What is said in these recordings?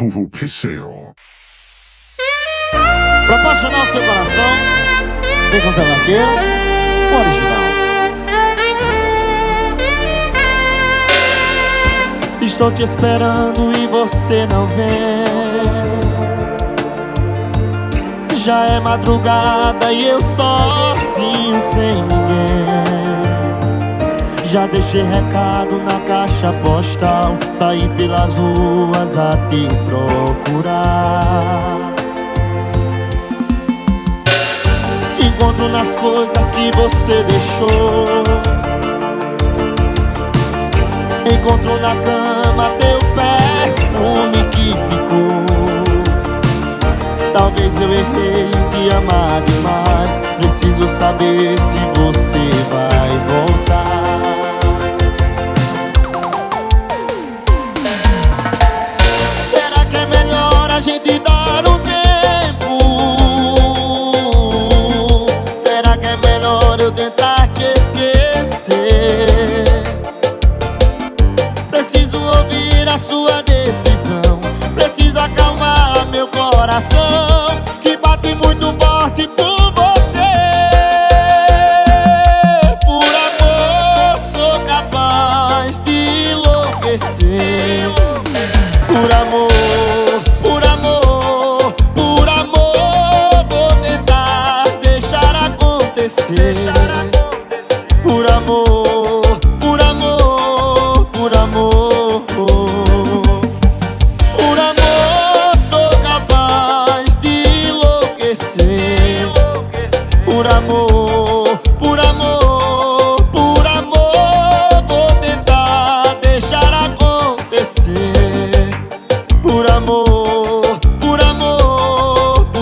Approval Pisseo. Proporcionar o seu coração. Vem com Zé Vaqueiro, o original. Estou te esperando e você não vem. Já é madrugada e eu sozinho sem ninguém. Deixei recado na caixa postal. Saí pelas ruas a te procurar. Encontro nas coisas que você deixou. Encontro na cama teu perfume que ficou. Talvez eu errei em te amar demais. Preciso saber se você vai voltar. Sua decisão. Preciso acalmar meu coração que bate muito forte por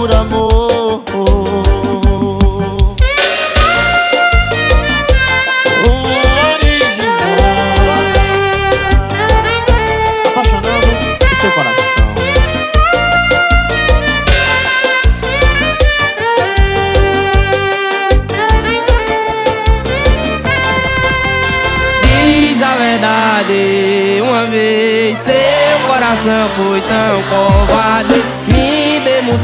por amor. Original, apaixonando o seu coração. Diz a verdade, uma vez seu coração foi tão covarde.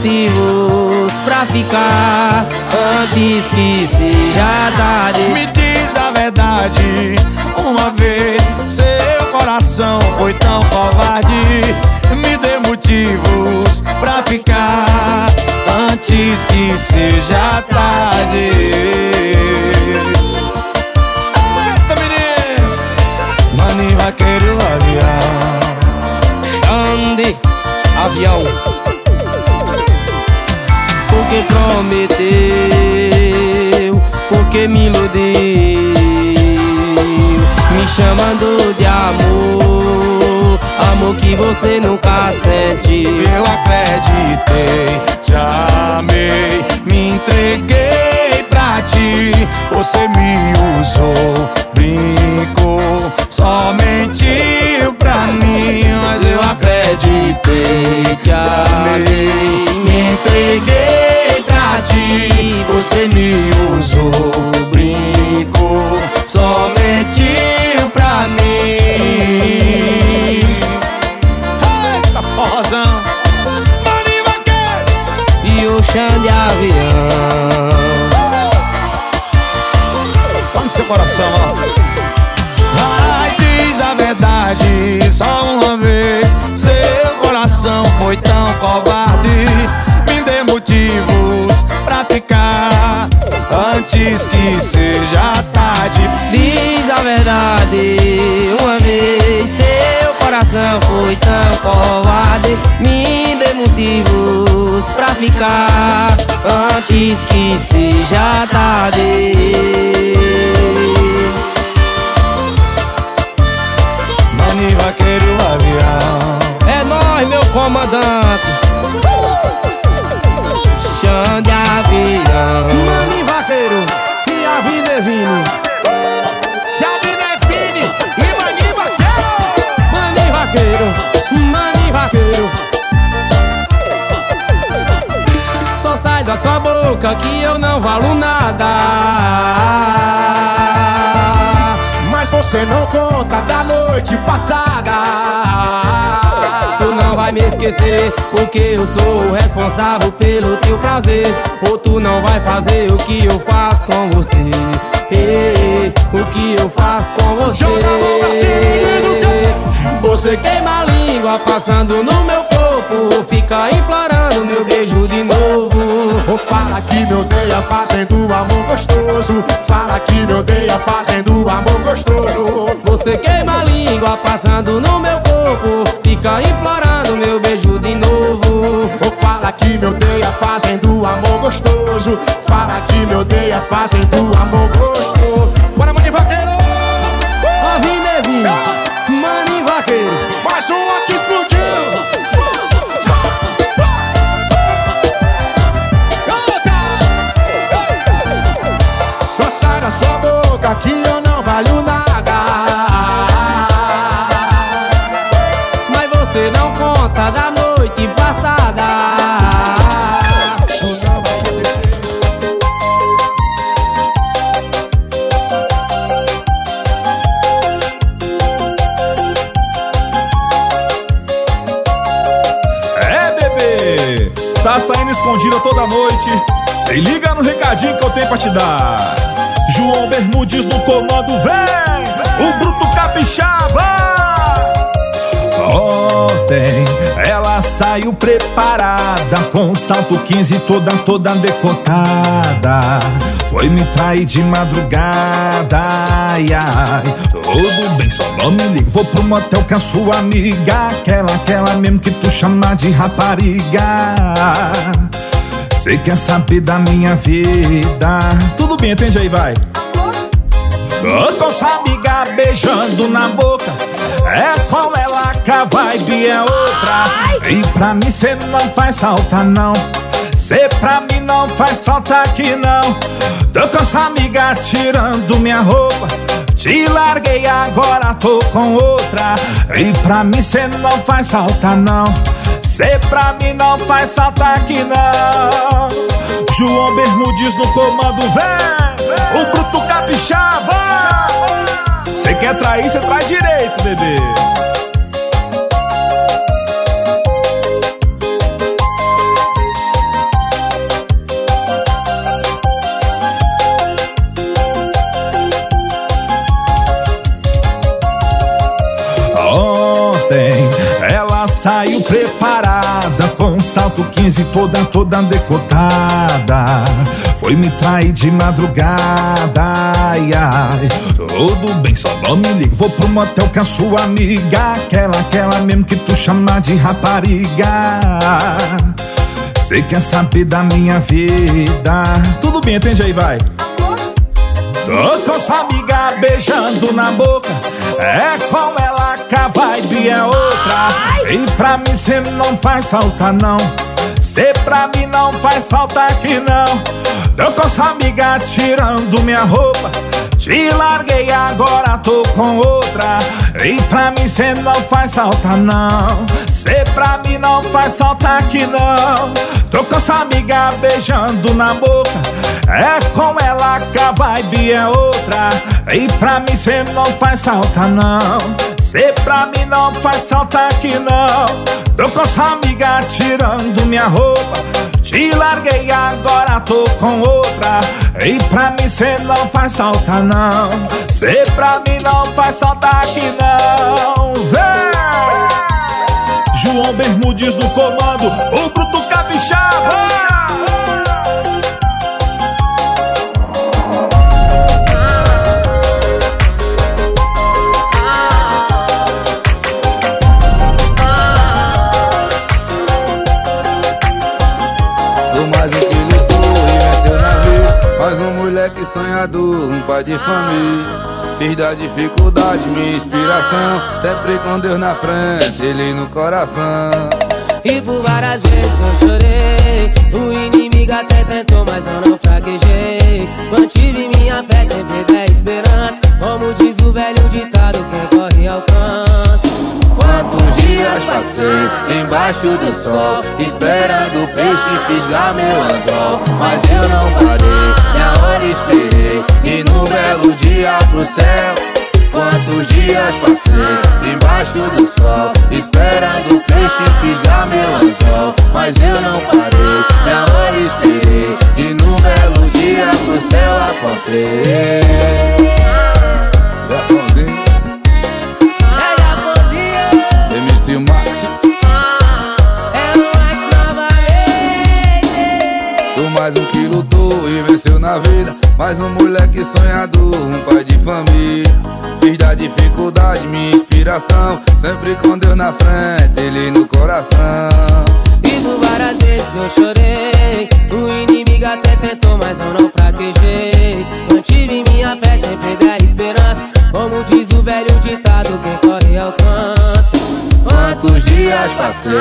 Motivos pra ficar antes que seja tarde. Me diz a verdade, uma vez seu coração foi tão covarde. Me dê motivos pra ficar antes que seja tarde. Eita, menino! Mani vaqueiro avião. Ande, avião. Porque prometeu, porque me iludiu, me chamando de amor, amor que você nunca sentiu. Eu acreditei, te amei, me entreguei pra ti. Você me usou, brincou, só mentiu pra mim. Mas eu acreditei, te amei, me entreguei ti. Você me usou, antes que seja tarde. Diz a verdade, uma vez seu coração foi tão covarde. Me dê motivos pra ficar antes que seja tarde. Mani vaqueiro avião. É nós, meu comandante. Que eu não valo nada. Mas você não conta da noite passada. Tu não vai me esquecer Porque eu sou o responsável pelo teu prazer. Ou tu não vai fazer o que eu faço com você. Ei, O que eu faço com você? Você queima a língua passando no meu corpo Fica implorando meu beijo de Fala que me odeia fazendo amor gostoso. Fala que me odeia fazendo amor gostoso. Você queima a língua passando no meu corpo. Fica implorando meu beijo de novo. Fala que me odeia fazendo amor gostoso. Fala que me odeia fazendo amor gostoso Escondida toda noite. Se liga no recadinho que eu tenho pra te dar. João Bermudes no comando, vem! O Bruto Capixaba! Ontem ela saiu preparada Com salto 15 toda, toda decotada Foi me trair de madrugada Ai, ai, tudo bem, só não me liga Vou pro motel com a sua amiga Aquela, aquela mesmo que tu chama de rapariga. Cê quer saber da minha vida. Tudo bem, entende aí, vai. Tô com sua amiga beijando na boca. É com ela que a vibe é outra. E pra mim cê não faz falta não Cê pra mim não faz falta aqui não Tô com sua amiga tirando minha roupa Te larguei agora tô com outra E pra mim cê não faz falta não Cê pra mim não faz falta aqui não João Bermudes no comando, vem! O Bruto Capixaba! Cê quer trair, cê traz direito, bebê! Saiu preparada com salto 15 toda toda decotada. Foi me trair de madrugada. Ai, ai. Tudo bem, só não me liga. Vou pro motel com a sua amiga, aquela aquela mesmo que tu chama de rapariga. Cê quer saber da minha vida? Tudo bem, entende aí, vai. Tô com sua amiga beijando na boca É com ela pra mim cê não faz falta não. Cê pra mim não faz falta aqui não. Tô com sua amiga tirando minha roupa. Te larguei agora tô com outra. E pra mim cê não faz falta não. Cê pra mim não faz falta aqui não. Tô com sua amiga beijando na boca. É com ela que a vibe é outra. E pra mim cê não faz falta não Cê pra mim não faz falta aqui não. Tô com sua amiga tirando minha roupa. Te larguei agora tô com outra. E pra mim cê não faz falta não. Cê pra mim não faz falta aqui não. Vem! João Bermudes no comando O Bruto Capixaba moleque sonhador, um pai de família. Fiz da dificuldade minha inspiração. Sempre com Deus na frente, Ele no coração. E por várias vezes eu chorei. O inimigo até tentou, mas eu não fraquejei. Mantive minha fé, sempre der esperança. Como diz o velho ditado, quem corre alcança Quantos dias passei embaixo do sol Esperando o peixe fisgar meu anzol. Mas eu não parei, minha hora esperei E no belo dia pro céu. Quantos dias passei embaixo do sol Esperando o peixe pisar meu anzol. Mas eu não parei, minha hora esperei E num belo dia pro céu apontei É o Max. Sou mais um que lutou e venceu na vida. Mais um moleque sonhador, um pai de família. Fiz da dificuldade minha inspiração. Sempre com Deus na frente, Ele no coração. E por várias vezes eu chorei. O inimigo até tentou, mas eu não fraquejei. Mantive minha fé sem perder a esperança. Como diz o velho ditado, quem corre alcança Quantos dias passei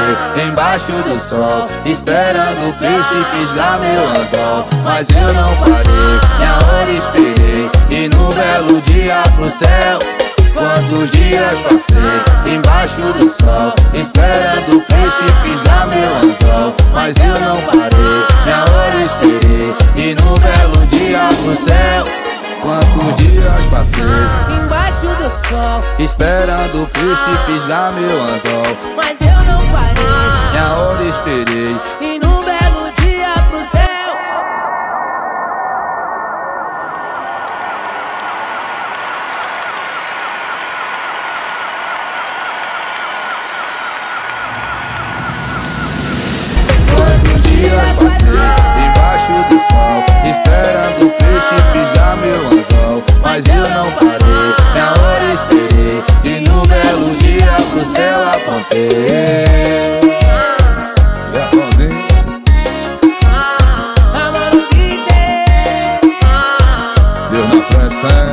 embaixo do sol Esperando o peixe fisgar meu anzol. Mas eu não parei, minha hora esperei E no belo dia pro céu. Quantos dias passei embaixo do sol Esperando o peixe fisgar meu anzol. Mas eu não parei, minha hora esperei E no belo dia pro céu Quantos dias passei Embaixo do sol, Esperando o peixe fisgar meu anzol. Mas eu não parei. Minha hora esperei. E num belo dia pro céu. Quantos dias passei embaixo do sol Esperando o fisgar meu anzol Mas eu não parei, minha hora esperei E no belo dia pro céu apontei Deus na frente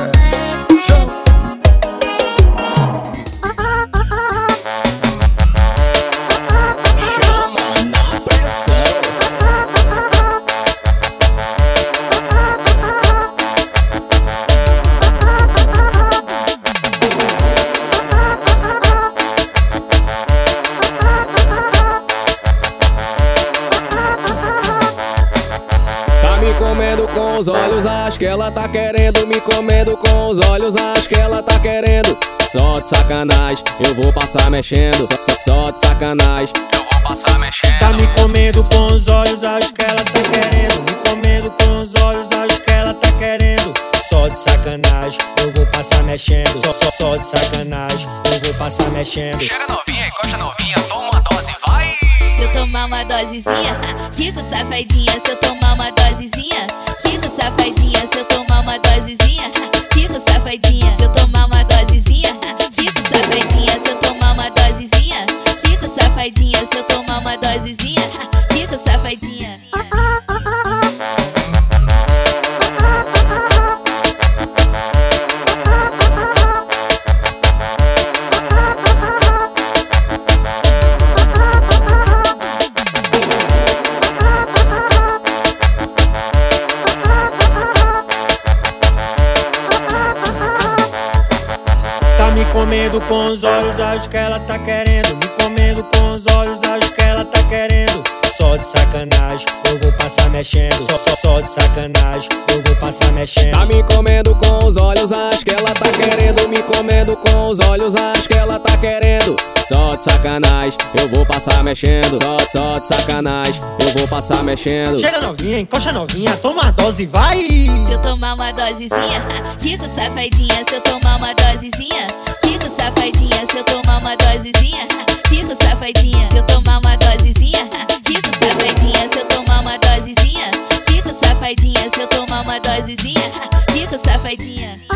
comendo com os olhos, acho que ela tá querendo. Me comendo com os olhos, acho que ela tá querendo. Só de sacanagem, eu vou passar mexendo. Só, só, só de sacanagem, eu vou passar mexendo. Tá me comendo com os olhos, acho que ela tá querendo. Me comendo com os olhos, acho que ela tá querendo. Só de sacanagem, eu vou passar mexendo. Só, só, só de sacanagem, eu vou passar mexendo. Chega novinha, encosta novinha, toma uma dose, vai! Se eu tomar uma dosezinha, fico safadinha. Se eu tomar uma dosezinha, fico safadinha. Se eu tomar uma dosezinha, fico safadinha. Se eu tomar uma dosezinha, fico safadinha. Se eu tomar uma dosezinha, fico safadinha. Se eu tomar uma dosezinha, comendo com os olhos, acho que ela tá querendo. Me comendo com os olhos, acho que ela tá querendo. Só de sacanagem, eu vou passar mexendo. Só, só, só de sacanagem, eu vou passar mexendo. Tá me comendo com os olhos, acho que ela tá querendo. Me comendo com os olhos, acho que ela tá querendo. Só de sacanagem, eu vou passar mexendo. Só, só de sacanagem, eu vou passar mexendo. Chega novinha, encosta novinha, toma a dose, vai! Se eu tomar uma dosezinha, fico safadinha. Se eu tomar uma dosezinha, safadinha. Se eu tomar uma dosezinha, fico safadinha. Se eu tomar uma dosezinha, fico safadinha. Se eu tomar uma dosezinha, fico safadinha. Se eu tomar uma dosezinha, fico safadinha.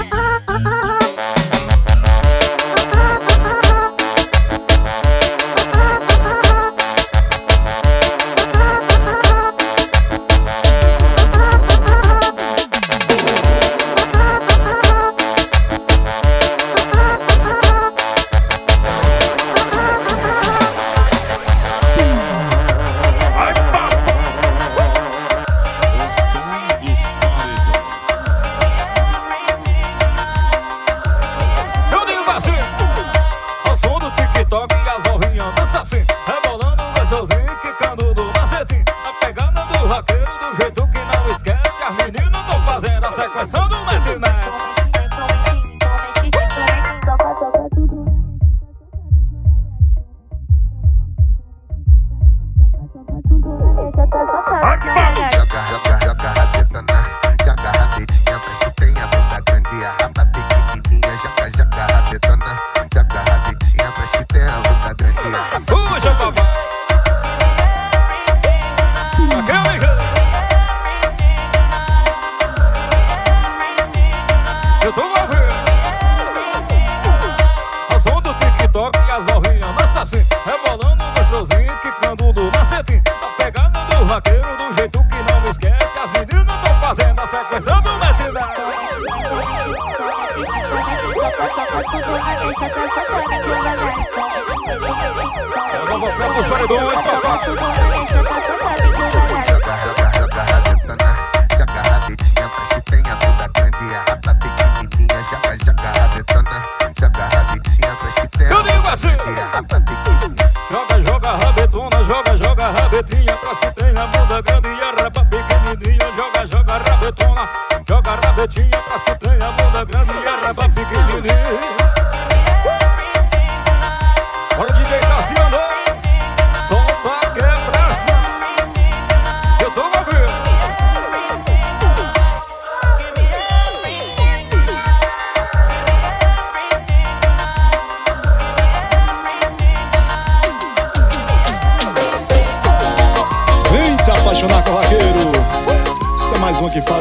que faz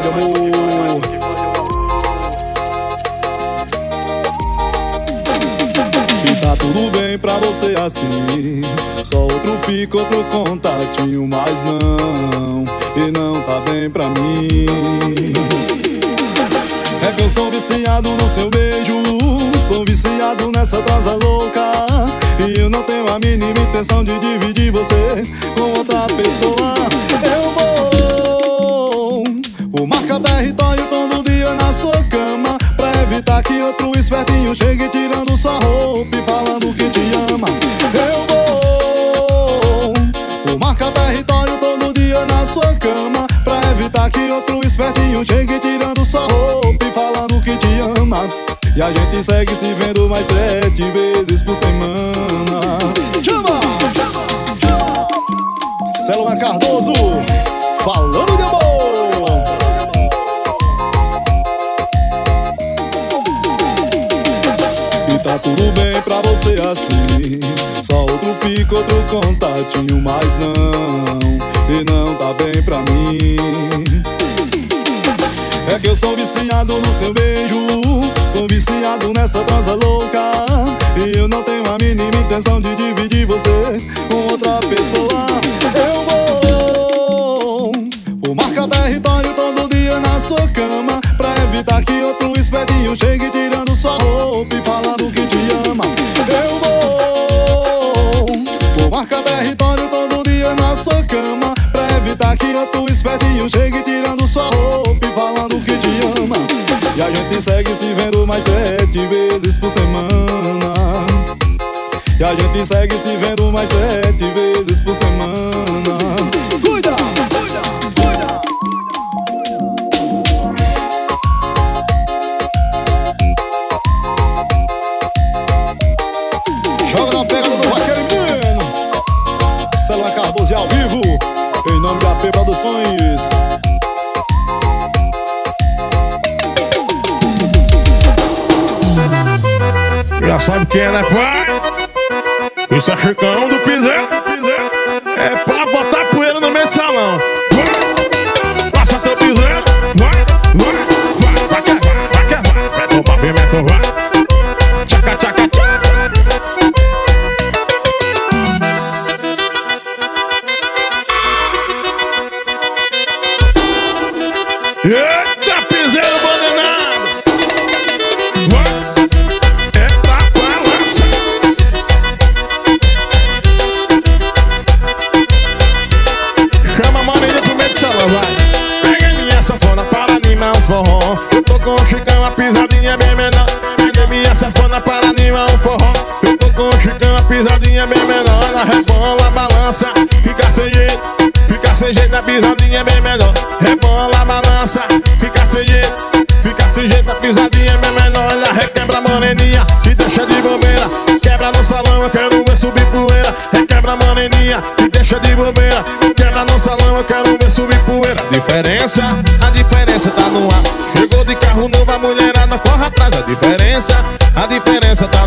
tá tudo bem pra você assim. Só outro fica outro contatinho, mas não, e não tá bem pra mim. É que eu sou viciado no seu beijo, sou viciado nessa brasa louca. E eu não tenho a mínima intenção de dividir você com outra pessoa. Eu vou marca território todo dia na sua cama Pra evitar que outro espertinho chegue tirando sua roupa e falando que te ama Eu vou marca território todo dia na sua cama Pra evitar que outro espertinho chegue tirando sua roupa e falando que te ama E a gente segue se vendo mais sete vezes por semana Chama! Chama! Chama! Celma Cardoso falando outro fica, outro contatinho, mas não, e não tá bem pra mim. É que eu sou viciado no seu beijo, sou viciado nessa prosa louca. E eu não tenho a mínima intenção de dividir você com outra pessoa. Eu vou, vou marcar território todo dia na sua cama. Pra evitar que outro espertinho chegue tirando sua roupa e falando que te ama. Eu vou cada território todo dia na sua cama. Pra evitar que a tua espertinho chegue tirando sua roupa e falando que te ama. E a gente segue se vendo mais sete vezes por semana. E a gente segue se vendo mais sete vezes por semana. Produções. Já sabe quem é, né, pai? é Chicão do Piseiro.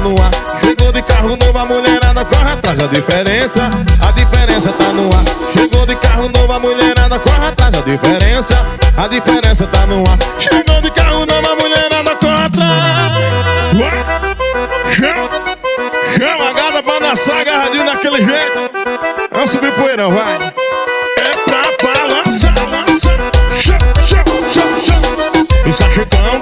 No ar. Chegou de carro novo, a mulherada corre atrás. A diferença, a diferença tá no ar. Chegou de carro novo, a mulherada corre atrás. A diferença, a diferença tá no ar. Chegou de carro novo, a mulherada corre atrás. Chama, a gata pra dançar agarradinho daquele jeito. Vamos subir poeirão, vai. É pra balançar, balançar. Chama, chama, chama, chama. Está chutando, pisando.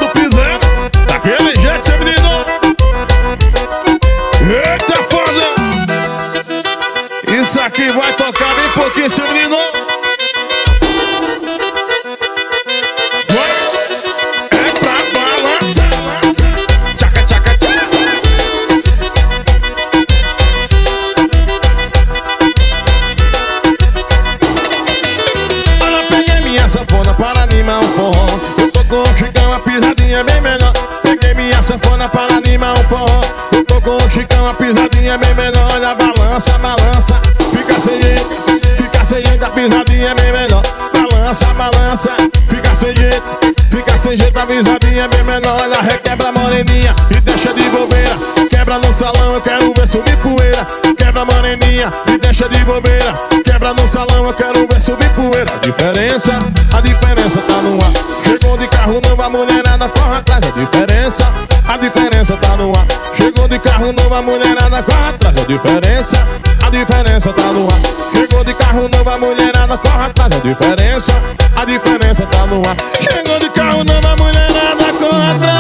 Eu quero ver subir poeira. A diferença, a diferença tá no ar. Chegou de carro novo, a mulherada corre atrás. A diferença, a diferença tá no ar. Chegou de carro novo, a mulherada corre atrás. A diferença, a diferença tá no ar. Chegou de carro novo, a mulherada corre atrás. A diferença, a diferença tá no ar. Chegou de carro novo, a mulherada corre atrás.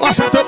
Nossa,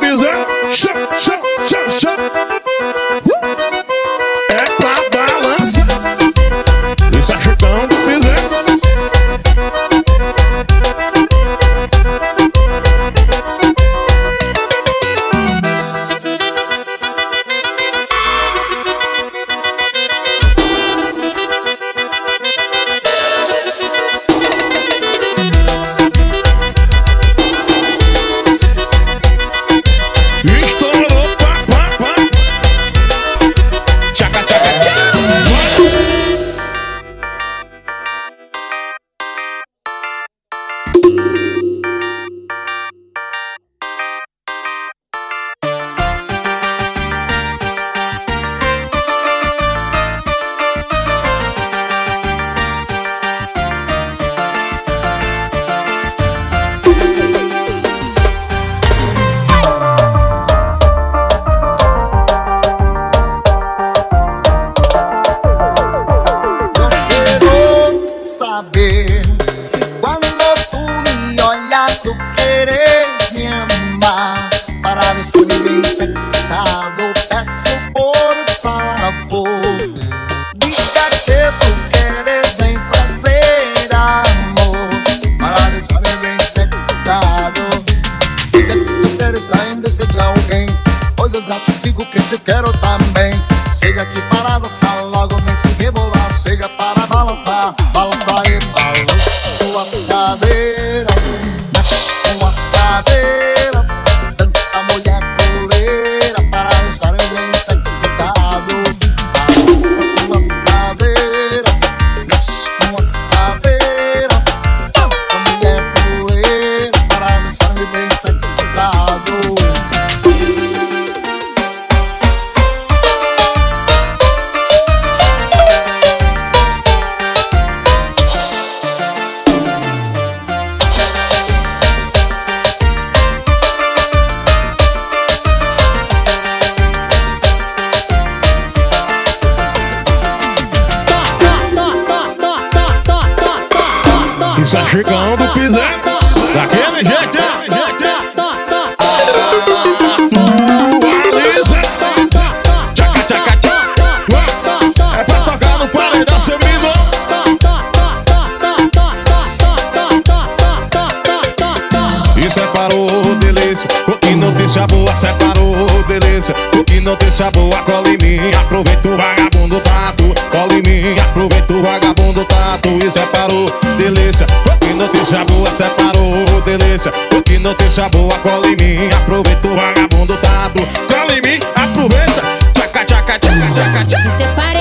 separou, delícia. O que notícia boa, separou, delícia. O que notícia boa, cola em mim. Aproveita o vagabundo tatu. Cola em mim, aproveita o vagabundo tatu. E separou, delícia. O que notícia boa, separou, delícia. O que notícia boa, cola em mim. Aproveita o vagabundo tatu. Cola em mim, aproveita. Tchaca, tchaca, tchaca. Alô,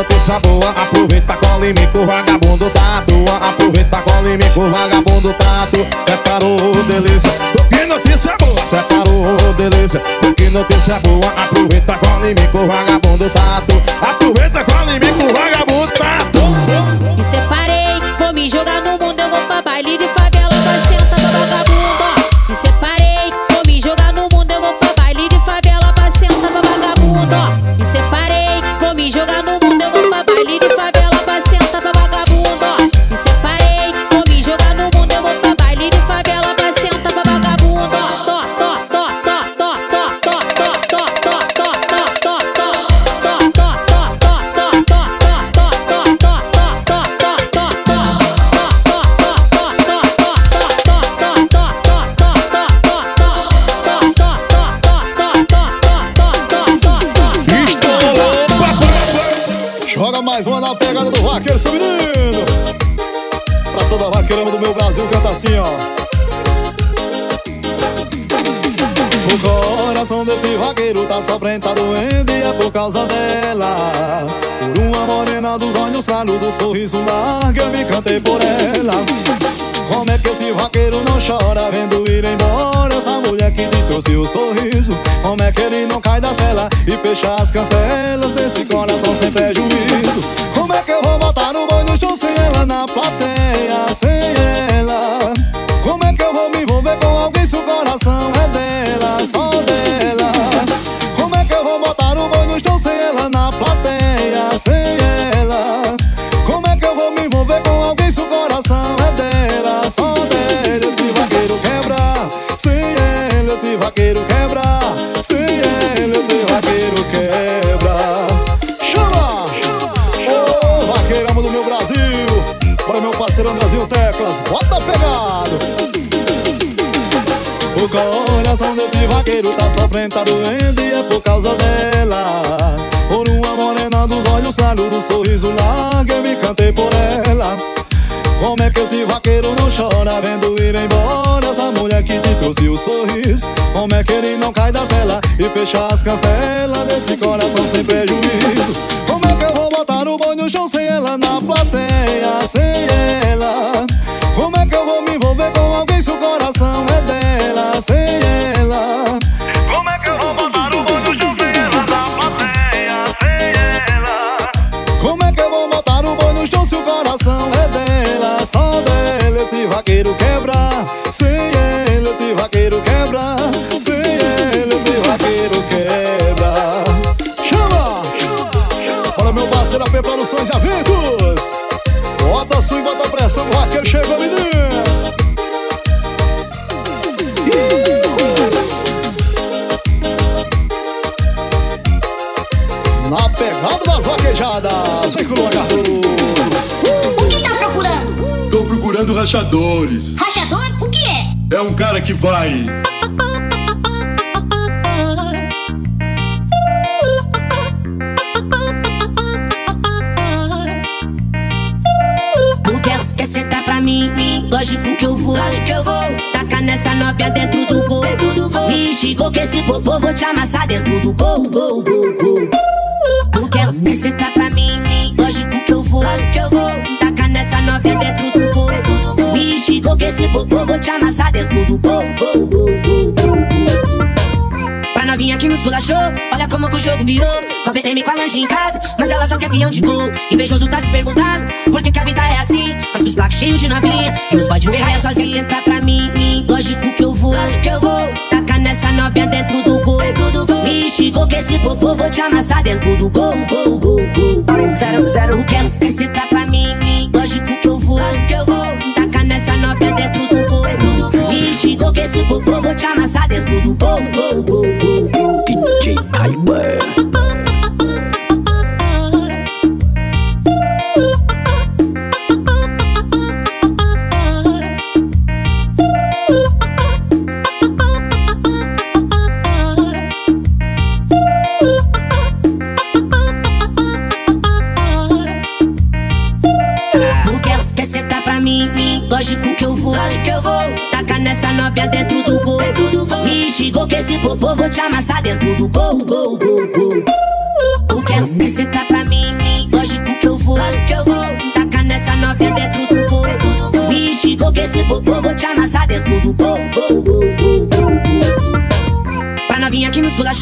O que notícia boa, aproveita, cola em vagabundo tá Aproveita, cola em vagabundo tá à toa. Separou, delícia que notícia boa, separou, delícia que notícia boa, aproveita, cola em vagabundo tá Aproveita, cola em vagabundo tá à toa mais uma na pegada do vaqueiro, seu menino. Pra toda vaqueirama do meu Brasil, canta assim, ó. O coração desse vaqueiro tá sofrendo, tá doendo e é por causa dela. Por uma morena dos olhos claros, do sorriso largo, eu me cantei por ela. Como é que esse vaqueiro não chora vendo ir embora essa mulher que te trouxe o sorriso? Como é que ele não cai da cela e fecha as cancelas desse coração sem prejuízo? Como é que eu vou botar no banho show sem ela na plateia, sem ela? Como é que eu vou me envolver com alguém se o coração é dela, só dela? Como é que eu vou botar o no chão sem ela na plateia, sem ela? Como é que eu vou me envolver com alguém só dela? Esse vaqueiro quebra, sem ele esse vaqueiro quebra, sem ele esse vaqueiro quebra. Chama! Ô, vaqueirama do meu Brasil! Para meu parceiro Brasil Teclas, bota pegado! O coração desse vaqueiro tá sofrendo, tá doendo e é por causa dela. Por uma morena dos olhos claros, do sorriso largo, eu me cantei por ela. Como é que esse vaqueiro não chora vendo ir embora essa mulher que te trouxe o sorriso? Como é que ele não cai da cela e fecha as cancelas desse coração sem prejuízo? Como é que eu vou botar o boi no chão sem ela na plateia, sem ela? Como é que eu vou me envolver com alguém chegou, menino. Na pegada das vaquejadas, vem com o lagarto. O que tá procurando? Tô procurando rachadores. Rachador? O que é? É um cara que vai. Que esse popô vou te amassar dentro do gol, gol, gol, gol. Tu quer, quer sentar pra mim? Lógico que eu vou, lógico que eu vou. Tacar nessa nópia dentro do gol, do gol. Me xingou que esse popô vou te amassar dentro do gol, gol, gol, gol, gol, gol. Pra novinha que nos culachou, olha como que o jogo virou. Com a BM com a em casa, mas ela só quer peão de gol. Invejoso tá se perguntando por que, que a vida é assim. Mas os blacks cheios de novinha e os bode verraia sozinha. Senta pra mim, lógico que eu vou, lógico que eu vou a é dentro do gol. É Me xingou que se for vou te amassar dentro do gol. gol, gol, gol. Zero, zero, quero você tá pra mim. Lógico que eu vou. Taca nessa novinha é dentro do gol. Me xingou que se for vou te amassar dentro do gol. gol, gol, gol.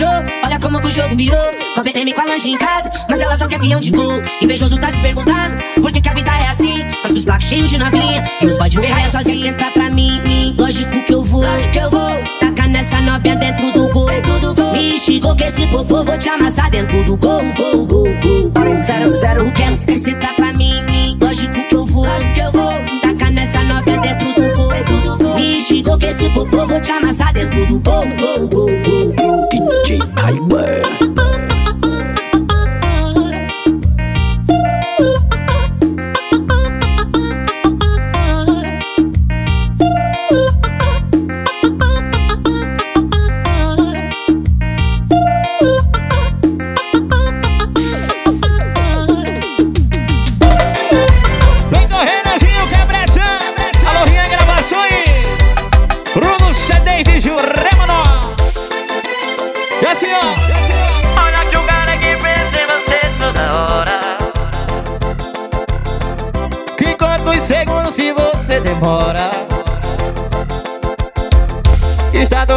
olha como que o jogo virou. Competei-me com a Landy em casa, mas ela só quer pião de gol. Invejoso tá se perguntando por que, que a vida é assim. Mas os blacos cheios de novinha, e os bode ferraia sozinho. Senta pra mim, mim, lógico que eu vou. Lógico que eu vou. Taca nessa nobre dentro do gol. Dentro do gol. Me xingou que esse popô vou te amassar dentro do gol. Gol, gol, gol. gol. Zero, zero, o Kels. Senta pra mim, mim, lógico que eu vou. Lógico que eu vou. Taca nessa nobre dentro do gol. Dentro do gol. Que esse popô vou te amassar dentro do gol. Gol, gol, gol.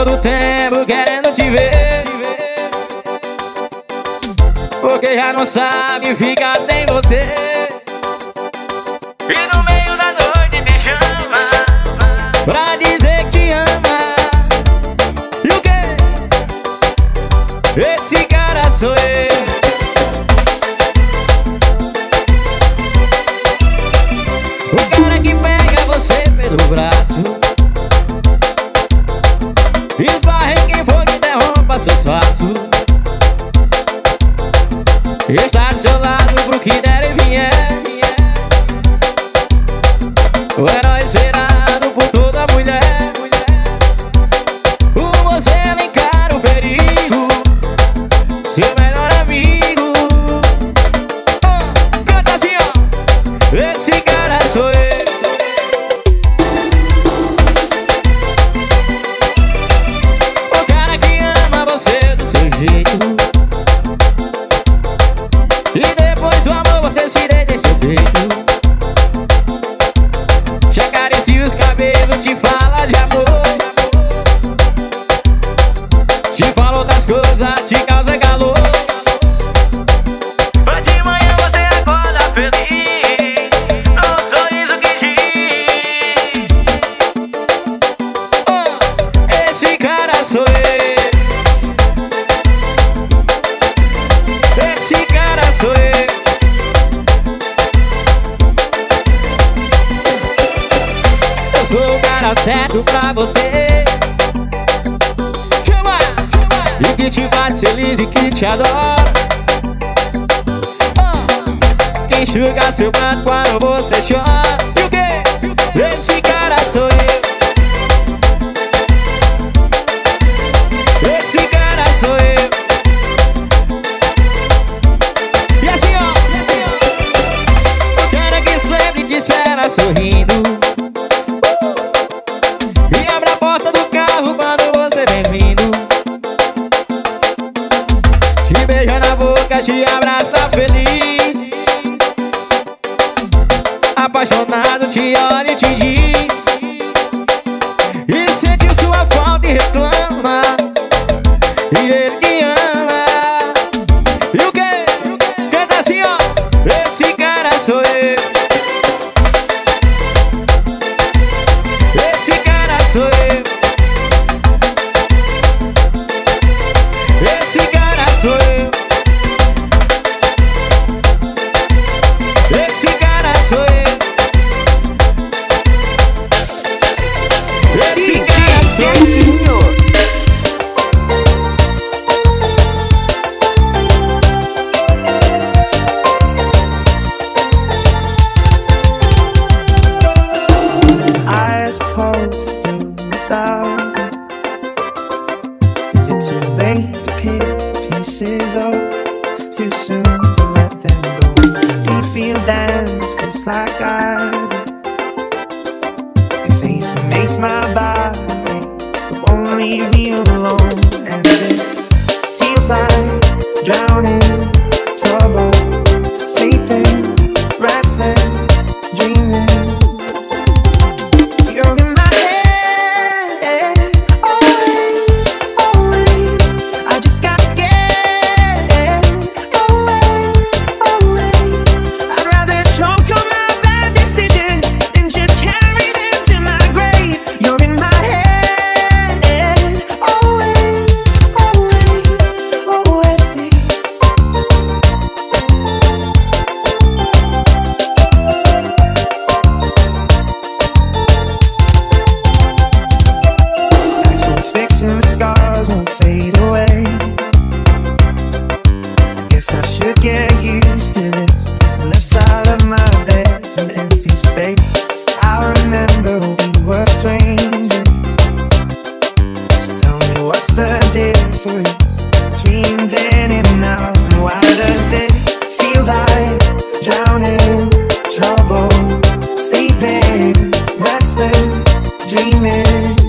todo tempo querendo te ver. Porque já não sabe ficar sem você. Seu lado pro que der e vier. O herói será Sugar so bad, why was it your dreaming.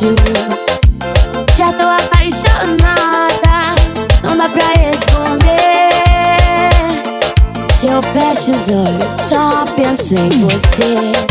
difícil. Já tô apaixonada, não dá pra esconder. Se eu fecho os olhos, só penso em você.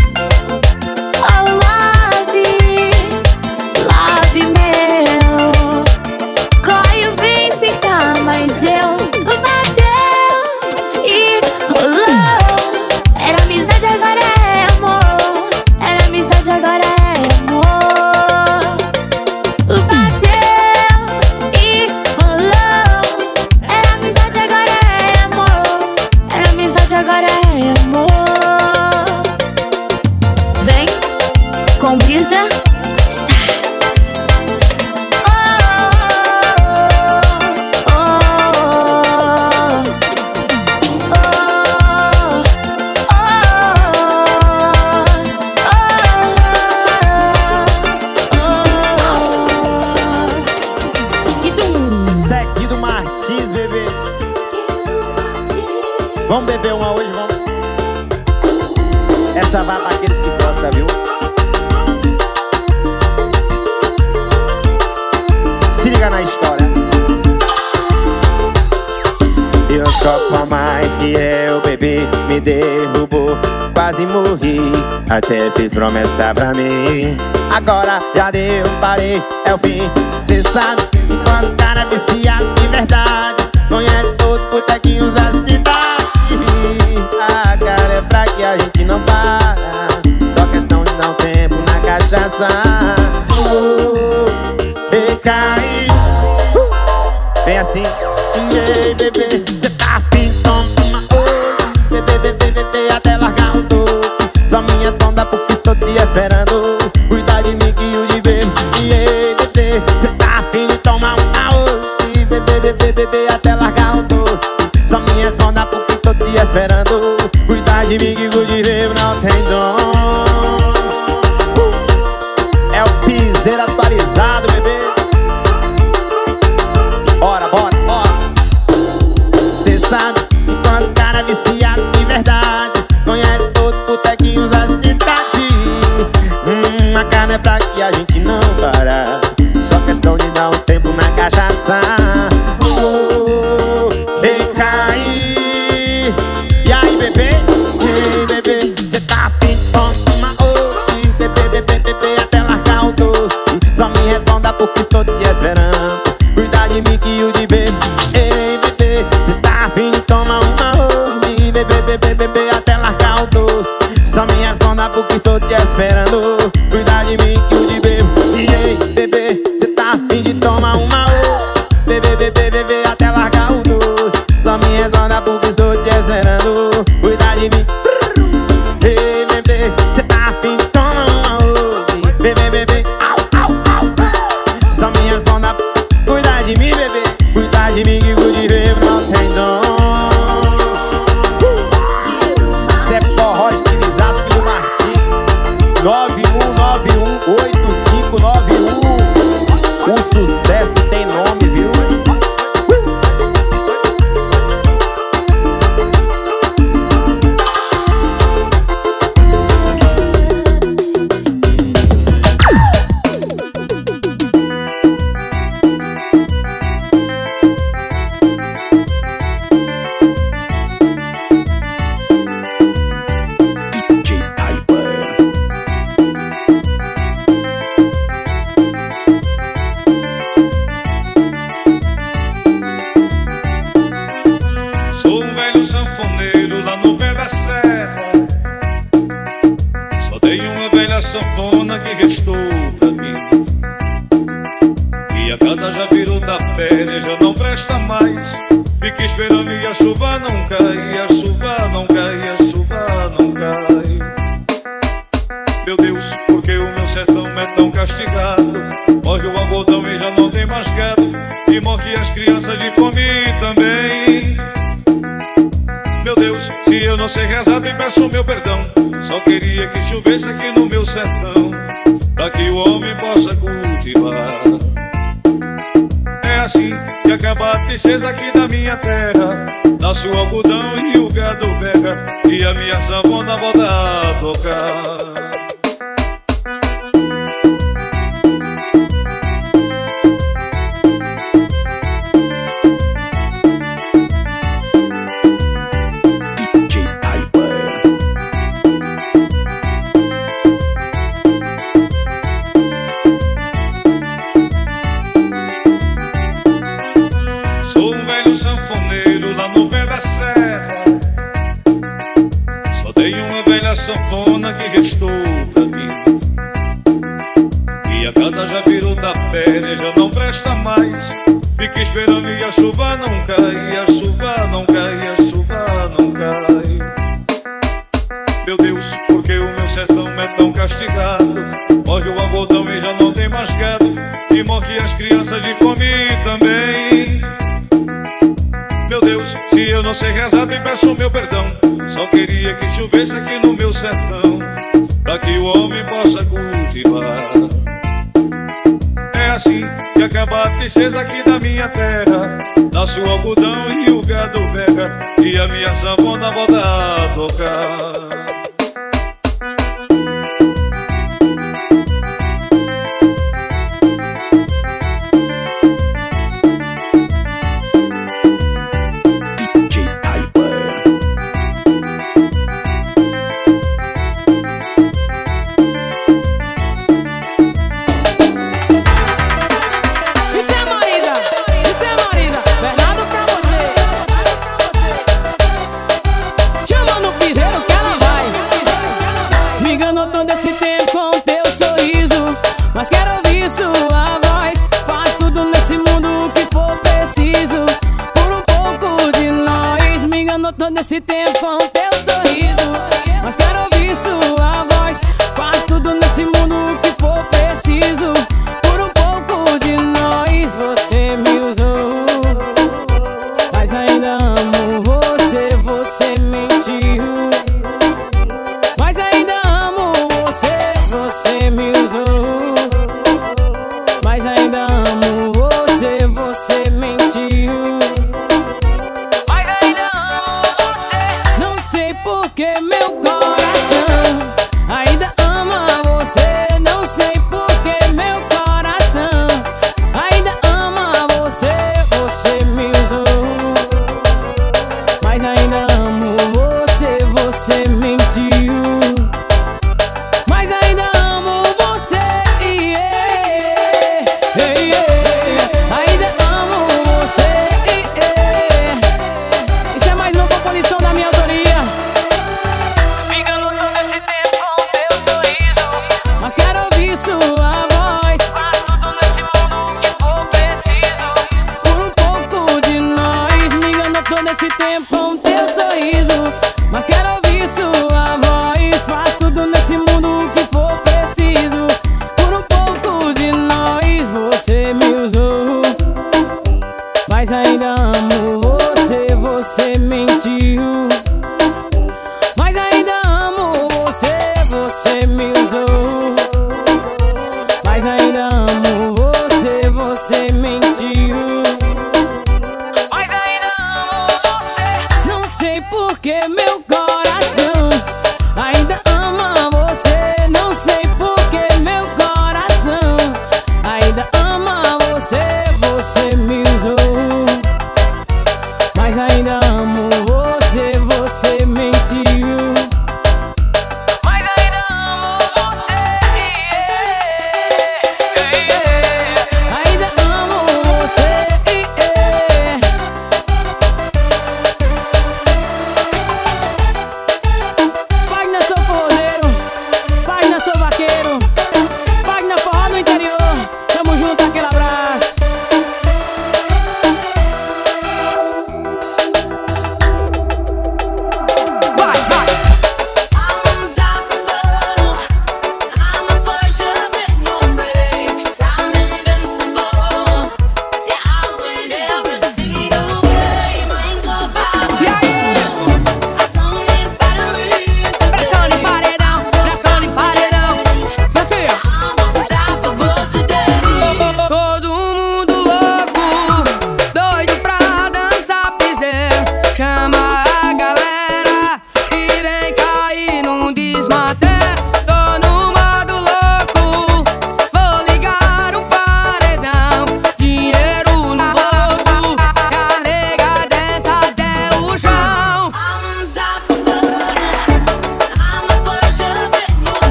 mais que eu bebi, me derrubou, quase morri. Até fiz promessa pra mim. Agora já deu, parei, é o fim. Cê sabe quando o cara viciado de verdade. Conhece todos os botequinhos da cidade. A cara é fraca e a gente não para. Só questão de dar um tempo na cachaça. Vem recair. Uh, vem assim. Ei, bebê. tomar um caô. E beber, beber, beber até largar o doce. São minhas mãos na PUC todo dia esperando. Cuidar de mim da fé né? já não presta mais. a minha sanfona volta a tocar.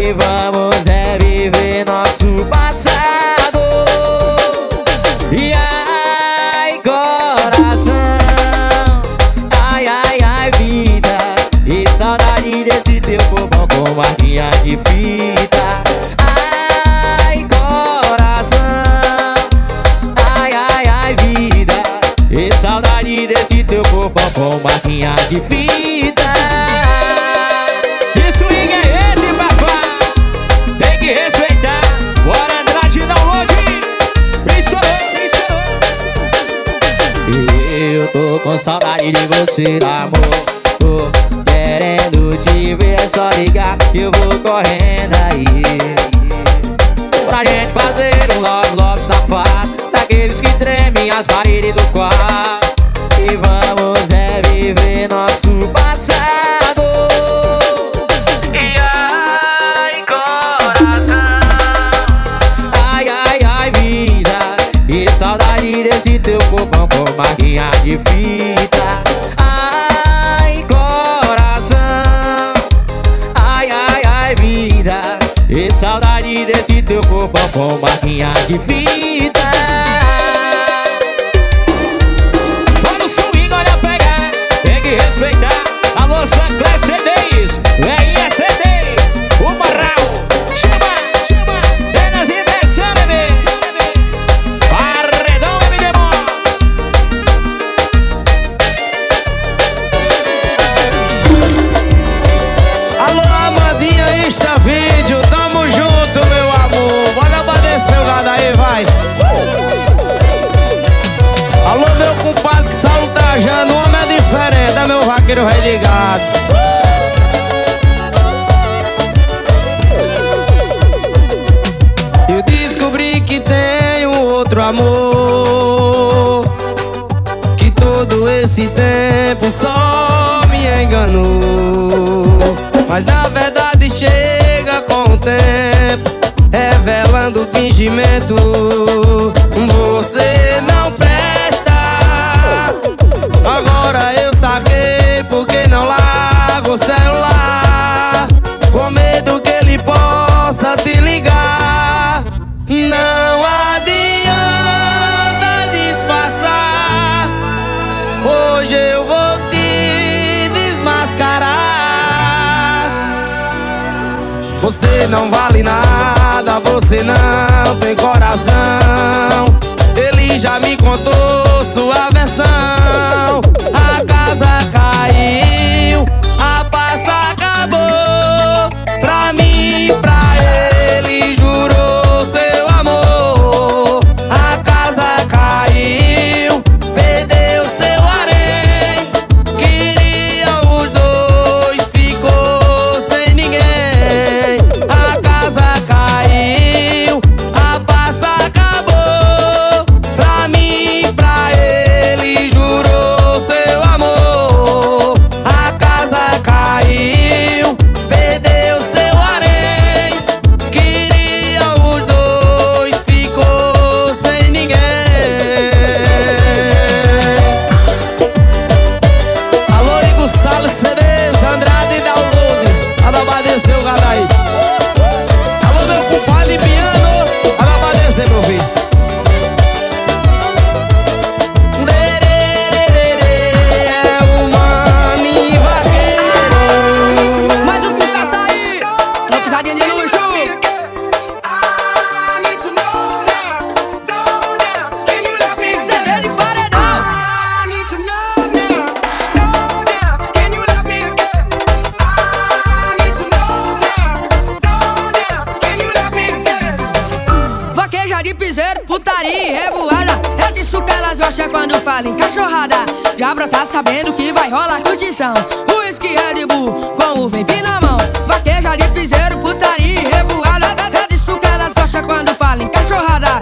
E vamos é viver nosso passado. E ai, coração. Ai, ai, ai, vida. E saudade desse teu povão com marquinha de fita. Ai, coração. Ai, ai, ai, vida. E saudade desse teu povão com marquinha de fita. de você, amor. Tô querendo te ver, é só ligar que eu vou correndo aí. Pra gente fazer um love, love safado. Daqueles que tremem as paredes do quarto. E vamos é viver nosso passado. E ai, coração. Ai, ai, ai, vida. E saudade desse teu corpão por maquiagem difícil. bom, bom, bom, maquinha de fim Eu descobri que tenho outro amor. Que todo esse tempo só me enganou. Mas na verdade chega com o tempo, revelando o fingimento. Você não vale nada, você não tem coração. Ele já me contou sua versão. fala em cachorrada. Já pra tá sabendo que vai rolar curtição. Whisky Red Bull com o vape na mão. Vaqueja de piseiro, putaria e revoada. É disso que elas gostam quando fala em cachorrada.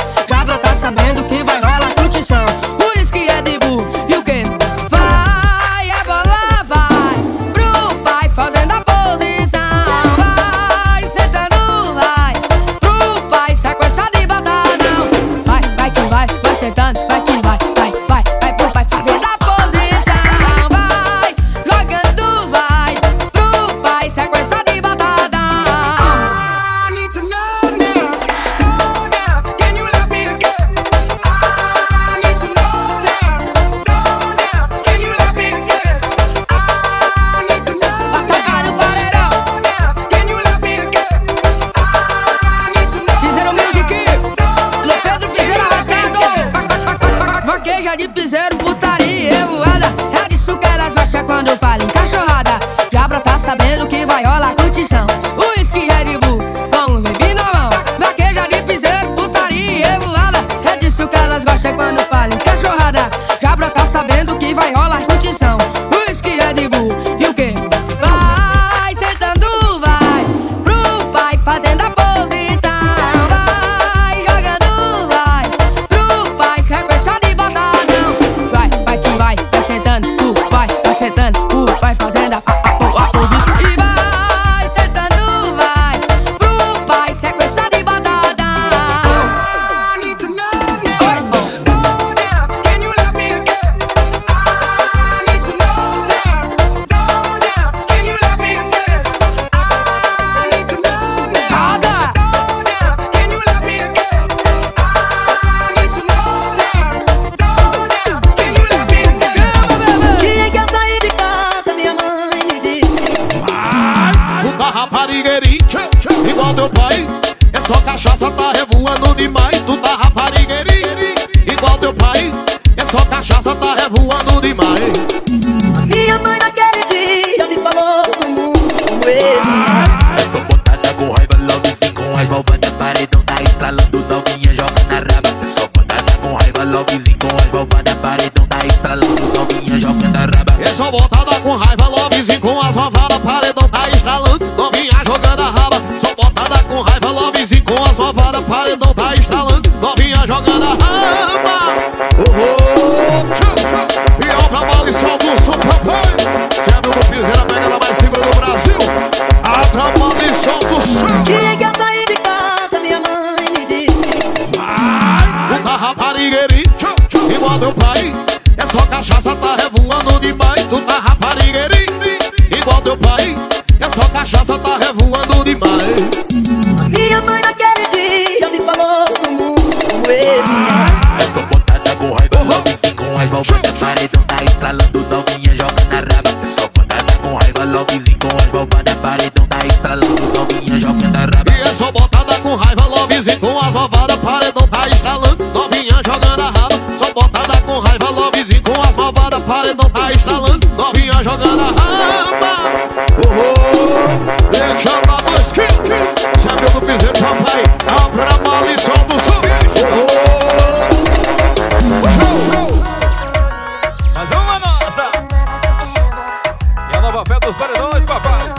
Pé dos Paredões, papai.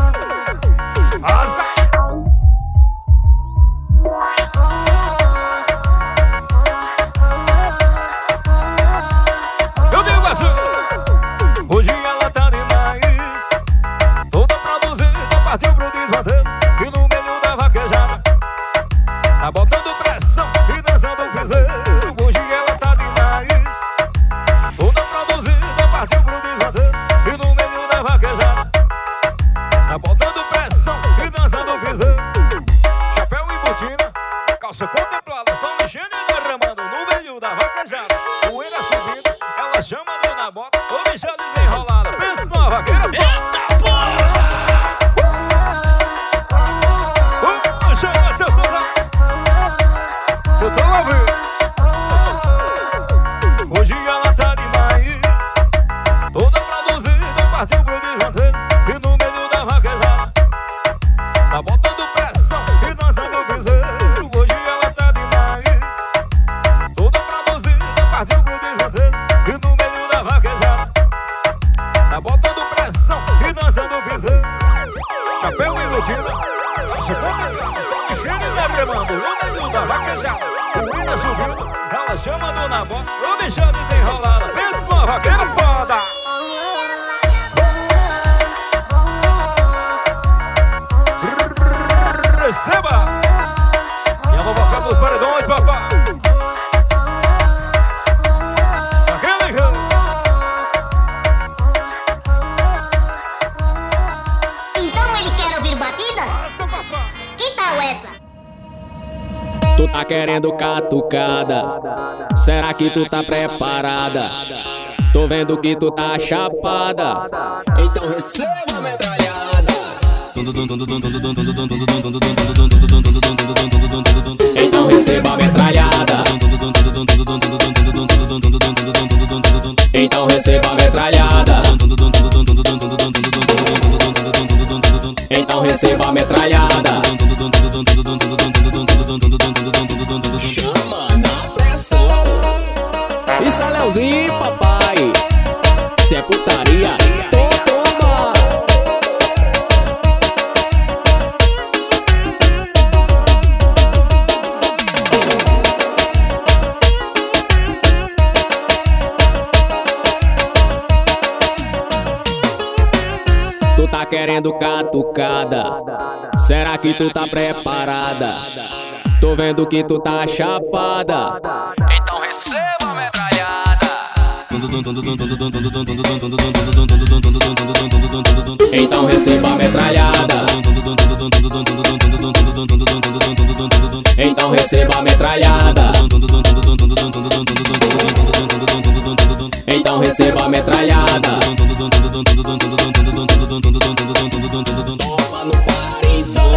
As... que tu tá preparada. Tô vendo que tu tá chapada. Então receba a metralhada. Então receba a metralhada. Então receba a metralhada. Então receba a metralhada. Força, Leozinho, papai. Se é putaria, tô toma. Tu tá querendo catucada? Será que tu tá preparada? Tô vendo que tu tá chapada. Então receba a metralha. Então receba a metralhada. Então receba a metralhada. Então receba a metralhada. Toma no paredão.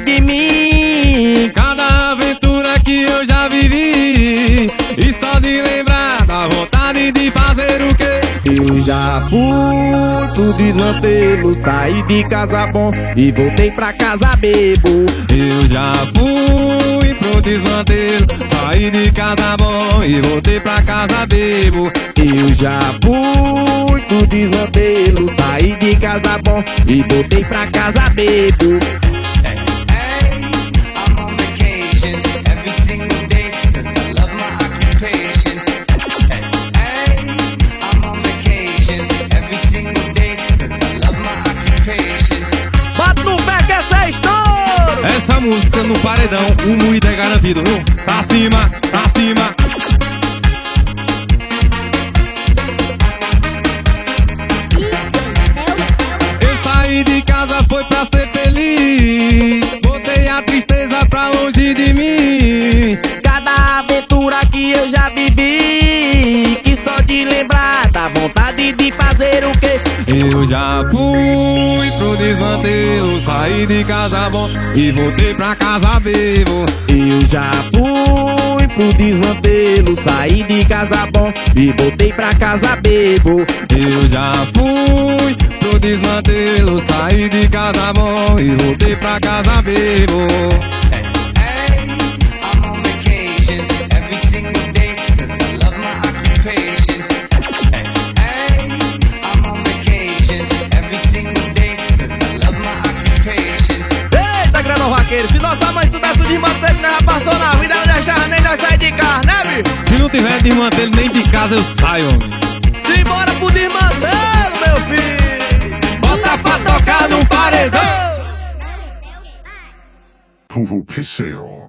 de mim. Cada aventura que eu já vivi. E só de lembrar da vontade de fazer o que? Eu já fui pro desmantelo, saí de casa bom e voltei pra casa bebo. Eu já fui pro desmantelo, saí de casa bom e voltei pra casa bebo. Eu já fui pro desmantelo, saí de casa bom e voltei pra casa bebo. Essa música no paredão, o moído é garantido, pra cima. Eu já fui pro desmantelo, saí de casa bom e voltei pra casa vivo. Eu já fui pro desmantelo, saí de casa bom e voltei pra casa bebo. Eu já fui pro desmantelo, saí de casa bom e voltei pra casa bebo. Tiver desmantelo nem de casa, eu saio. homem. Simbora pro desmantelo, meu filho! Bota pra tocar no paredão! Vovô PCO.